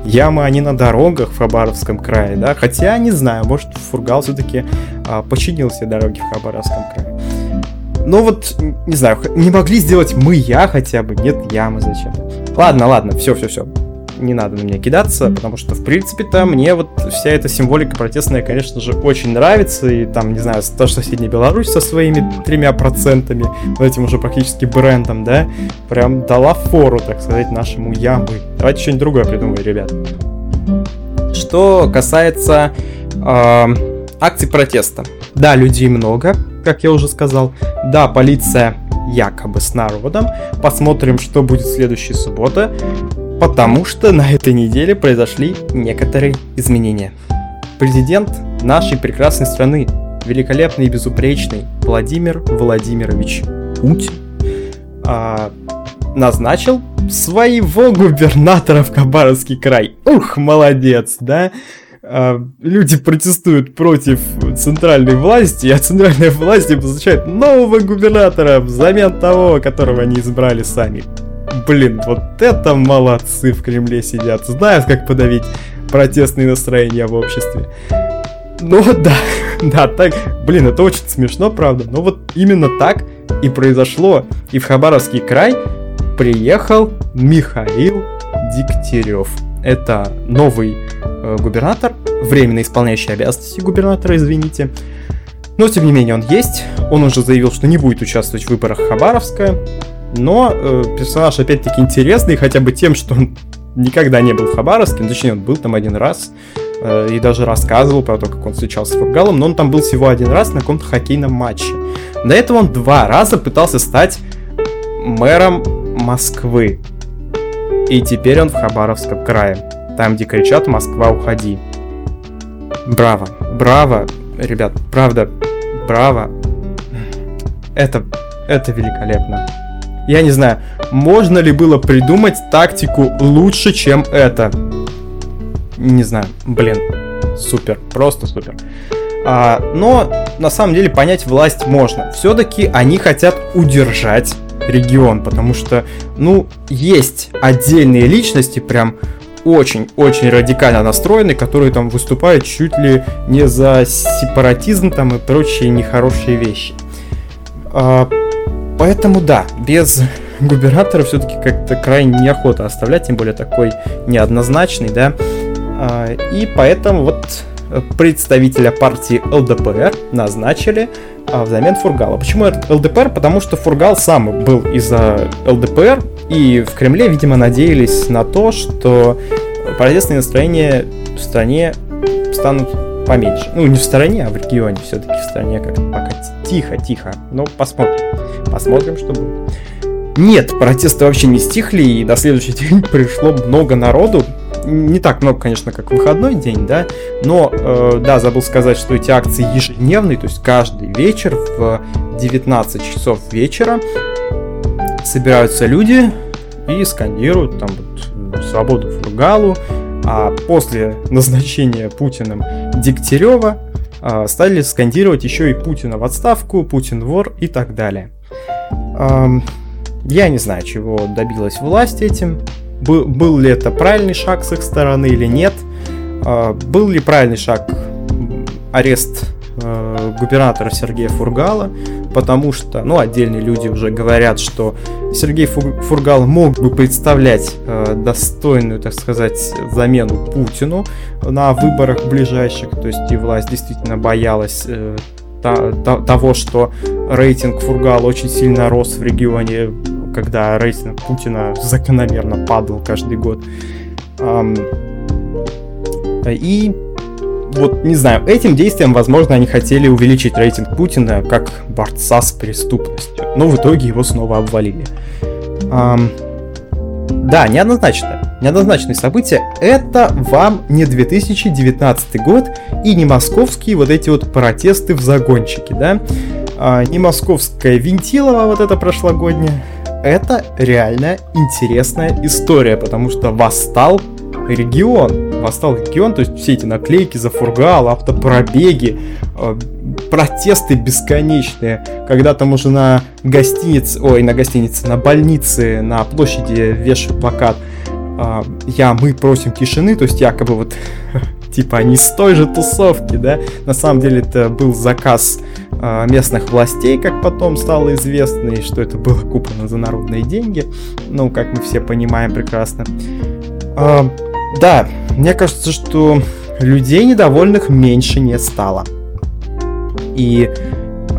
Ямы, они на дорогах в Хабаровском крае, да? Хотя, не знаю, может, фургал все-таки а, починил все дороги в Хабаровском крае. Но вот, не знаю, не могли сделать мы я хотя бы, нет ямы зачем. Ладно, ладно, все, все, все не надо на меня кидаться, потому что, в принципе-то, мне вот вся эта символика протестная, конечно же, очень нравится, и там, не знаю, та же соседняя Беларусь со своими тремя процентами, вот этим уже практически брендом, да, прям дала фору, так сказать, нашему ямы. Давайте что-нибудь другое придумаем, ребят. Что касается э, акций протеста. Да, людей много, как я уже сказал. Да, полиция якобы с народом. Посмотрим, что будет в следующей субботе потому что на этой неделе произошли некоторые изменения. Президент нашей прекрасной страны, великолепный и безупречный Владимир Владимирович Путин, а, назначил своего губернатора в Хабаровский край. Ух, молодец, да? А, люди протестуют против центральной власти, а центральная власть назначает нового губернатора взамен того, которого они избрали сами. Блин, вот это молодцы в Кремле сидят. Знают, как подавить протестные настроения в обществе. Ну да, да, так, блин, это очень смешно, правда. Но вот именно так и произошло. И в Хабаровский край приехал Михаил Дегтярев. Это новый э, губернатор, временно исполняющий обязанности губернатора, извините. Но, тем не менее, он есть. Он уже заявил, что не будет участвовать в выборах Хабаровска. Но э, персонаж опять-таки интересный, хотя бы тем, что он никогда не был в Хабаровске, ну, точнее, он был там один раз, э, и даже рассказывал про то, как он встречался с Фургалом, но он там был всего один раз на каком-то хоккейном матче. До этого он два раза пытался стать мэром Москвы. И теперь он в Хабаровском крае, там, где кричат «Москва, уходи». Браво, браво, ребят, правда, браво. Это, это великолепно. Я не знаю, можно ли было придумать тактику лучше, чем это? Не знаю, блин, супер, просто супер. А, но на самом деле понять власть можно. Все-таки они хотят удержать регион, потому что, ну, есть отдельные личности, прям очень-очень радикально настроенные, которые там выступают чуть ли не за сепаратизм там и прочие нехорошие вещи. А, Поэтому да, без губернатора все-таки как-то крайне неохота оставлять, тем более такой неоднозначный, да. И поэтому вот представителя партии ЛДПР назначили взамен Фургала. Почему ЛДПР? Потому что Фургал сам был из-за ЛДПР, и в Кремле, видимо, надеялись на то, что протестные настроения в стране станут поменьше. Ну, не в стороне, а в регионе. Все-таки в стране как пока тихо-тихо. Но посмотрим. Посмотрим, что будет. Нет, протесты вообще не стихли, и до следующий день пришло много народу. Не так много, конечно, как в выходной день, да, но, э, да, забыл сказать, что эти акции ежедневные, то есть каждый вечер в 19 часов вечера собираются люди и скандируют там вот свободу Фургалу, а после назначения Путиным Дегтярева а, стали скандировать еще и Путина в отставку, Путин вор и так далее. Я не знаю, чего добилась власть этим. Был, ли это правильный шаг с их стороны или нет. А, был ли правильный шаг арест э, губернатора Сергея Фургала, потому что, ну, отдельные люди уже говорят, что Сергей Фургал мог бы представлять э, достойную, так сказать, замену Путину на выборах ближайших, то есть и власть действительно боялась э, того, что рейтинг Фургала очень сильно рос в регионе, когда рейтинг Путина закономерно падал каждый год. И вот, не знаю, этим действием, возможно, они хотели увеличить рейтинг Путина как борца с преступностью, но в итоге его снова обвалили. Эм, да, неоднозначно. Неоднозначные события. Это вам не 2019 год и не московские вот эти вот протесты в загончике, да? А, не московская Винтилова вот эта прошлогодняя. Это реально интересная история, потому что восстал регион. Восстал регион, то есть все эти наклейки за фургал, автопробеги, э, протесты бесконечные. Когда там уже на гостинице, ой, на гостинице, на больнице, на площади вешают плакат э, «Я, мы просим тишины», то есть якобы вот типа они с той же тусовки, да. На самом деле это был заказ э, местных властей, как потом стало известно, и что это было куплено за народные деньги. Ну, как мы все понимаем прекрасно. Э, да, мне кажется, что людей недовольных меньше не стало. И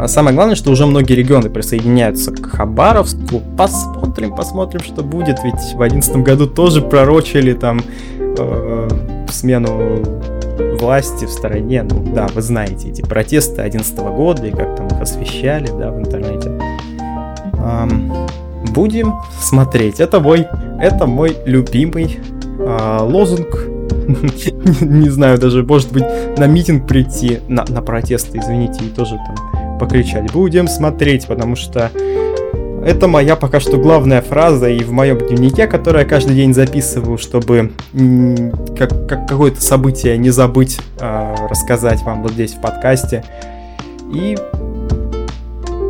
самое главное, что уже многие регионы присоединяются к Хабаровску. Посмотрим, посмотрим, что будет. Ведь в 2011 году тоже пророчили там э, смену власти в стороне. Ну да, вы знаете эти протесты 2011 года и как там их освещали, да, в интернете. Эм, будем смотреть. Это мой, это мой любимый э, лозунг. Не знаю, даже, может быть, на митинг прийти, на, на протесты, извините, и тоже там покричать. Будем смотреть, потому что это моя пока что главная фраза и в моем дневнике, который я каждый день записываю, чтобы как, как какое-то событие не забыть э, рассказать вам вот здесь в подкасте. И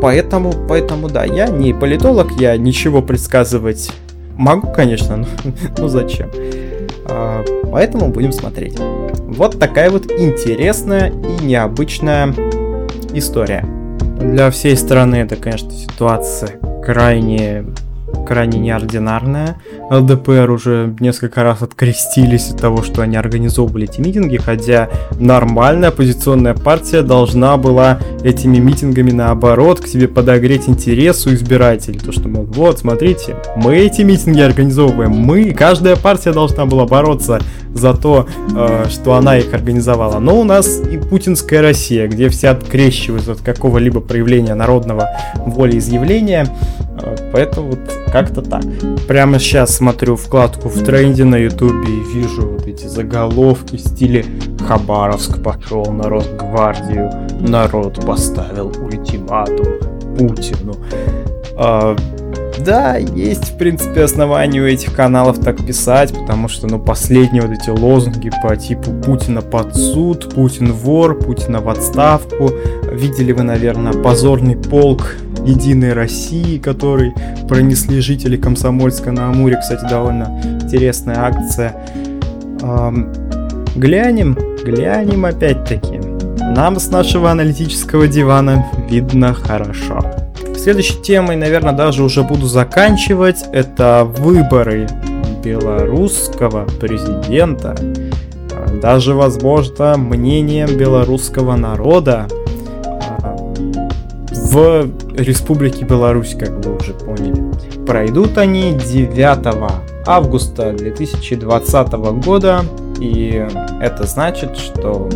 поэтому, поэтому да, я не политолог, я ничего предсказывать могу, конечно, но, но зачем? А, поэтому будем смотреть. Вот такая вот интересная и необычная история. Для всей страны это, конечно, ситуация крайне крайне неординарная. ЛДПР уже несколько раз открестились от того, что они организовывали эти митинги, хотя нормальная оппозиционная партия должна была этими митингами наоборот к себе подогреть интерес у избирателей. То, что, мол, вот, смотрите, мы эти митинги организовываем, мы, каждая партия должна была бороться за то, э, что она их организовала. Но у нас и путинская Россия, где все открещиваются от какого-либо проявления народного волеизъявления. Э, поэтому вот как-то так. Прямо сейчас смотрю вкладку в тренде на ютубе и вижу вот эти заголовки в стиле Хабаровск пошел на Росгвардию, народ поставил ультиматум Путину. А, да, есть, в принципе, основания у этих каналов так писать, потому что, ну, последние вот эти лозунги по типу Путина под суд, Путин вор, Путина в отставку. Видели вы, наверное, позорный полк Единой России, который пронесли жители Комсомольска на Амуре. Кстати, довольно интересная акция. Эм, глянем, глянем опять-таки. Нам с нашего аналитического дивана видно хорошо. Следующей темой, наверное, даже уже буду заканчивать. Это выборы белорусского президента даже, возможно, мнением белорусского народа в Республике Беларусь, как вы уже поняли. Пройдут они 9 августа 2020 года, и это значит, что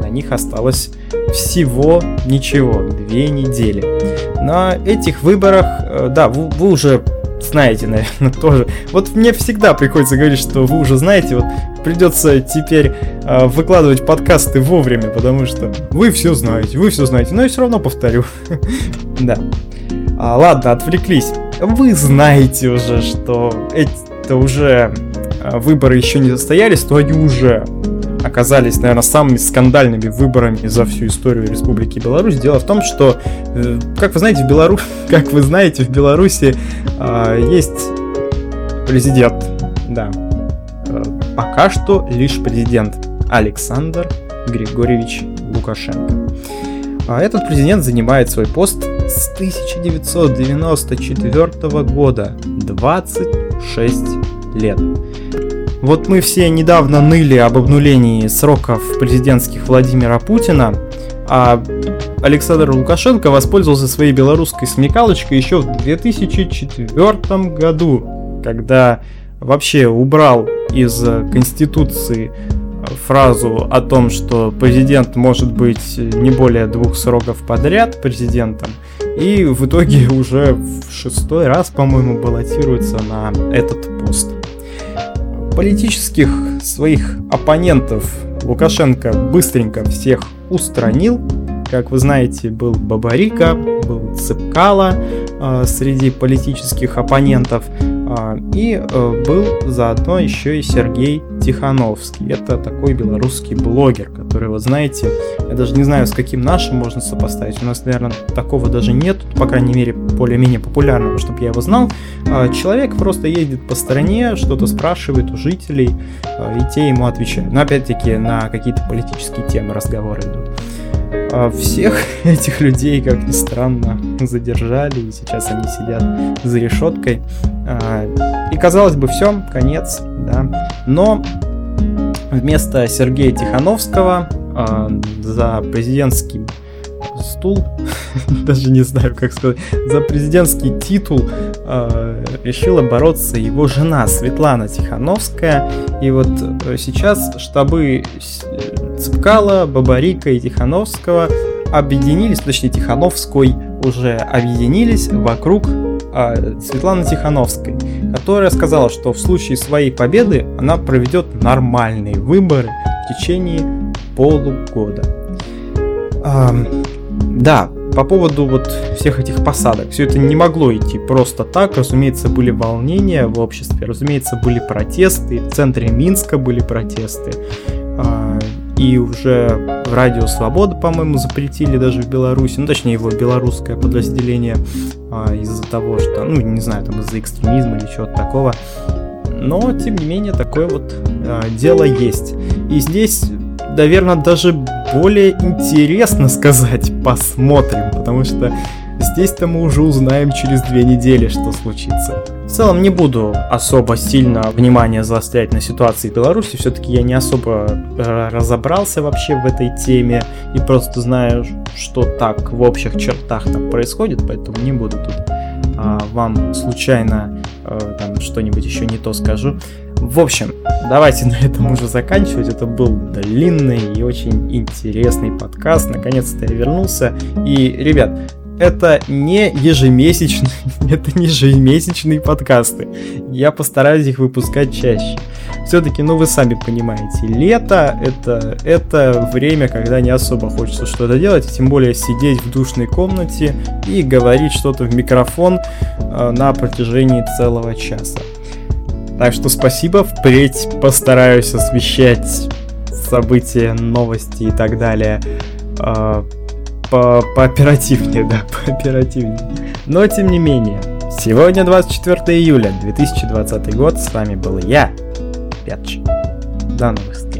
на них осталось всего ничего, две недели. На этих выборах, э, да, вы, вы уже знаете, наверное, тоже. Вот мне всегда приходится говорить, что вы уже знаете, вот придется теперь э, выкладывать подкасты вовремя, потому что вы все знаете, вы все знаете, но я все равно повторю. да. А, ладно, отвлеклись. Вы знаете уже, что это уже э, выборы еще не состоялись, то они уже оказались, наверное, самыми скандальными выборами за всю историю Республики Беларусь. Дело в том, что, э, как вы знаете, в Беларуси, как вы знаете, в Беларуси э, есть президент, да, пока что лишь президент Александр Григорьевич Лукашенко. А этот президент занимает свой пост с 1994 года, 26 лет. Вот мы все недавно ныли об обнулении сроков президентских Владимира Путина, а Александр Лукашенко воспользовался своей белорусской смекалочкой еще в 2004 году, когда вообще убрал из Конституции фразу о том, что президент может быть не более двух сроков подряд президентом, и в итоге уже в шестой раз, по-моему, баллотируется на этот пост политических своих оппонентов Лукашенко быстренько всех устранил. Как вы знаете, был Бабарика, был Цыпкала э, среди политических оппонентов. А, и э, был заодно еще и Сергей Тихановский. Это такой белорусский блогер, который, вот знаете, я даже не знаю, с каким нашим можно сопоставить. У нас, наверное, такого даже нет, по крайней мере, более-менее популярного, чтобы я его знал. А, человек просто ездит по стране, что-то спрашивает у жителей, а, и те ему отвечают. Но опять-таки на какие-то политические темы разговоры идут. А всех этих людей, как ни странно, задержали, и сейчас они сидят за решеткой. А, и казалось бы, все, конец, да. Но вместо Сергея Тихановского а, за президентский стул, даже не знаю, как сказать, за президентский титул э, решила бороться его жена Светлана Тихановская. И вот э, сейчас штабы Цыпкала, Бабарика и Тихановского объединились, точнее Тихановской уже объединились вокруг э, Светланы Тихановской, которая сказала, что в случае своей победы она проведет нормальные выборы в течение полугода. Да, по поводу вот всех этих посадок. Все это не могло идти просто так. Разумеется, были волнения в обществе, разумеется, были протесты. В центре Минска были протесты. А, и уже Радио Свобода, по-моему, запретили даже в Беларуси, ну, точнее, его белорусское подразделение а, из-за того, что, ну, не знаю, там из-за экстремизма или чего-то такого. Но, тем не менее, такое вот а, дело есть. И здесь, наверное, даже более интересно сказать посмотрим, потому что здесь-то мы уже узнаем через две недели, что случится. В целом не буду особо сильно внимание заострять на ситуации в Беларуси, все-таки я не особо э, разобрался вообще в этой теме и просто знаю, что так в общих чертах там происходит, поэтому не буду тут а, вам случайно а, там что-нибудь еще не то скажу. В общем, давайте на этом уже заканчивать. Это был длинный и очень интересный подкаст. Наконец-то я вернулся. И, ребят, это не ежемесячные, это не ежемесячные подкасты. Я постараюсь их выпускать чаще. Все-таки, ну вы сами понимаете, лето это, это время, когда не особо хочется что-то делать, тем более сидеть в душной комнате и говорить что-то в микрофон э, на протяжении целого часа. Так что спасибо, впредь постараюсь освещать события, новости и так далее э, по пооперативнее, да, пооперативнее. Но тем не менее, сегодня 24 июля 2020 год, с вами был я, Пятч. До новых встреч.